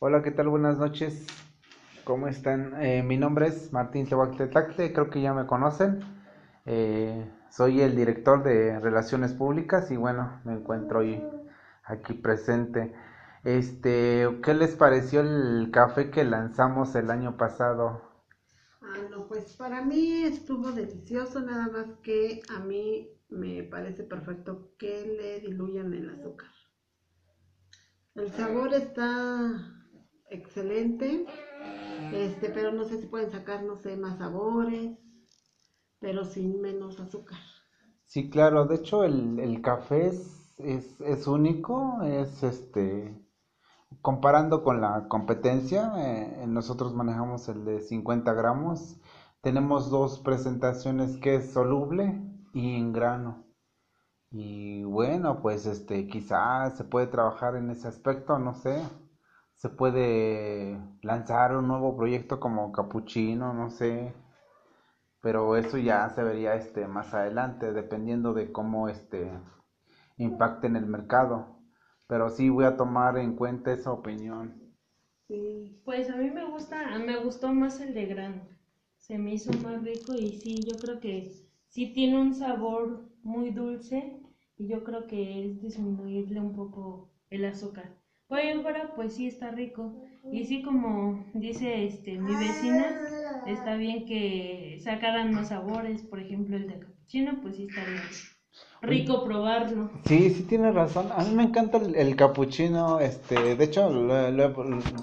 Hola, ¿qué tal? Buenas noches. ¿Cómo están? Eh, mi nombre es Martín Tehuactetacte, creo que ya me conocen. Eh, soy el director de Relaciones Públicas y bueno, me encuentro hoy aquí presente. Este, ¿qué les pareció el café que lanzamos el año pasado? Ah, no, pues para mí estuvo delicioso, nada más que a mí me parece perfecto que le diluyan el azúcar. El sabor está excelente, este, pero no sé si pueden sacar, no sé, más sabores, pero sin menos azúcar. Sí, claro, de hecho el, el café es, es, es único, es este, comparando con la competencia, eh, nosotros manejamos el de 50 gramos, tenemos dos presentaciones que es soluble y en grano. Y bueno, pues este, quizás se puede trabajar en ese aspecto, no sé se puede lanzar un nuevo proyecto como Capuchino, no sé, pero eso ya se vería este más adelante, dependiendo de cómo este impacte en el mercado. Pero sí voy a tomar en cuenta esa opinión. Sí. Pues a mí me gusta, me gustó más el de grano. Se me hizo más rico y sí, yo creo que sí tiene un sabor muy dulce y yo creo que es disminuirle un poco el azúcar. Pues sí está rico. Y sí, como dice este mi vecina, está bien que sacaran más sabores, por ejemplo el de capuchino, pues sí está rico probarlo. Sí, sí tiene razón. A mí me encanta el, capuchino, este, de hecho,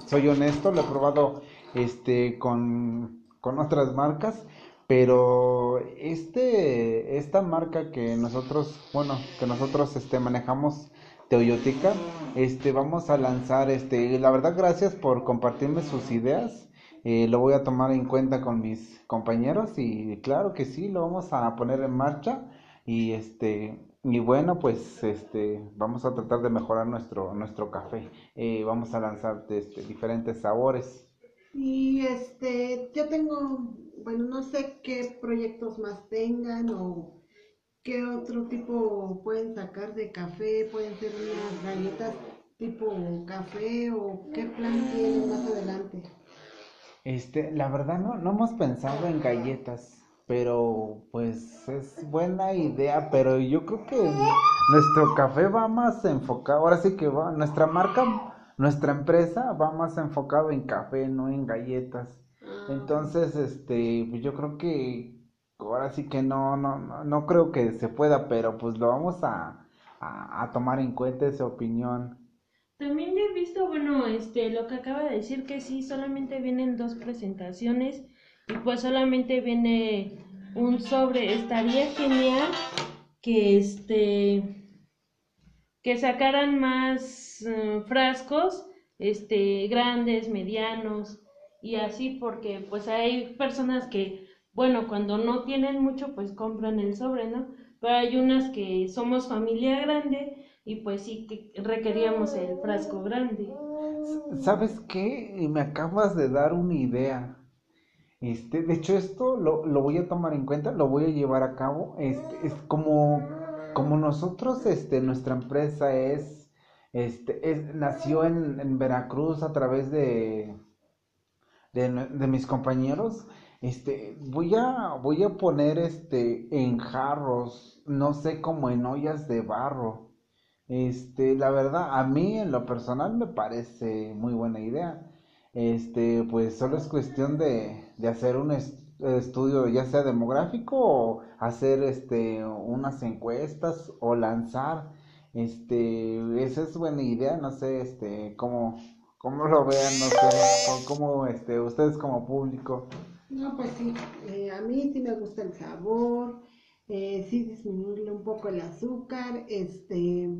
soy honesto, lo he probado este con, con otras marcas, pero este esta marca que nosotros, bueno, que nosotros este manejamos Teoyotica, este, vamos a lanzar, este, la verdad, gracias por compartirme sus ideas. Eh, lo voy a tomar en cuenta con mis compañeros y claro que sí, lo vamos a poner en marcha y este y bueno pues este vamos a tratar de mejorar nuestro nuestro café. Eh, vamos a lanzar este, diferentes sabores. Y este yo tengo bueno no sé qué proyectos más tengan o ¿Qué otro tipo pueden sacar de café? ¿Pueden ser unas galletas tipo café o qué plan tienen más adelante? Este, la verdad no, no hemos pensado en galletas, pero pues es buena idea, pero yo creo que nuestro café va más enfocado, ahora sí que va, nuestra marca, nuestra empresa va más enfocado en café, no en galletas. Ah. Entonces, este, pues yo creo que ahora sí que no, no, no, creo que se pueda, pero pues lo vamos a, a, tomar en cuenta esa opinión. También he visto, bueno, este, lo que acaba de decir que sí, solamente vienen dos presentaciones y pues solamente viene un sobre. Estaría genial que este, que sacaran más eh, frascos, este, grandes, medianos y así porque pues hay personas que bueno, cuando no tienen mucho, pues compran el sobre, ¿no? Pero hay unas que somos familia grande y pues sí que requeríamos el frasco grande. ¿Sabes qué? Me acabas de dar una idea. Este, de hecho, esto lo, lo voy a tomar en cuenta, lo voy a llevar a cabo. Este, es como, como nosotros, este, nuestra empresa es, este, es, nació en, en Veracruz a través de, de, de mis compañeros este, voy a, voy a poner este en jarros, no sé, como en ollas de barro. Este, la verdad, a mí en lo personal me parece muy buena idea. Este, pues solo es cuestión de, de hacer un estudio ya sea demográfico o hacer este unas encuestas o lanzar este esa es buena idea no sé este cómo cómo lo vean no sé cómo este ustedes como público no, pues sí, eh, a mí sí me gusta el sabor, eh, sí disminuirle un poco el azúcar, este,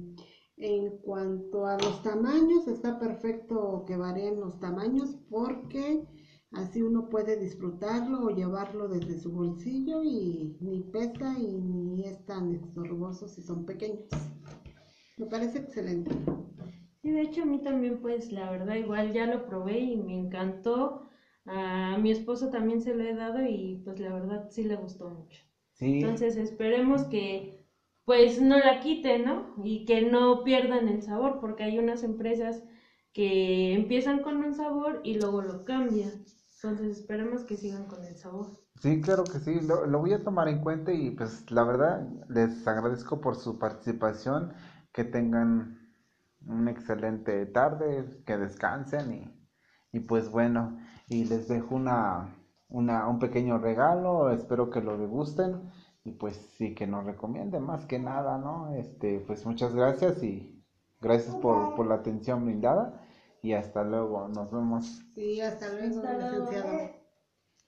en cuanto a los tamaños, está perfecto que varíen los tamaños porque así uno puede disfrutarlo o llevarlo desde su bolsillo y ni pesa y ni es tan estorboso si son pequeños. Me parece excelente. Sí, de hecho a mí también pues la verdad igual ya lo probé y me encantó a mi esposo también se lo he dado y pues la verdad sí le gustó mucho. Entonces esperemos que pues no la quiten, ¿no? Y que no pierdan el sabor, porque hay unas empresas que empiezan con un sabor y luego lo cambian. Entonces esperemos que sigan con el sabor. Sí, claro que sí, lo, lo voy a tomar en cuenta y pues la verdad les agradezco por su participación, que tengan una excelente tarde, que descansen y, y pues bueno, y les dejo una, una, un pequeño regalo, espero que lo degusten y pues sí que nos recomienden más que nada, ¿no? Este, pues muchas gracias y gracias por, por la atención brindada y hasta luego, nos vemos. Sí, hasta luego, Hasta luego. licenciado.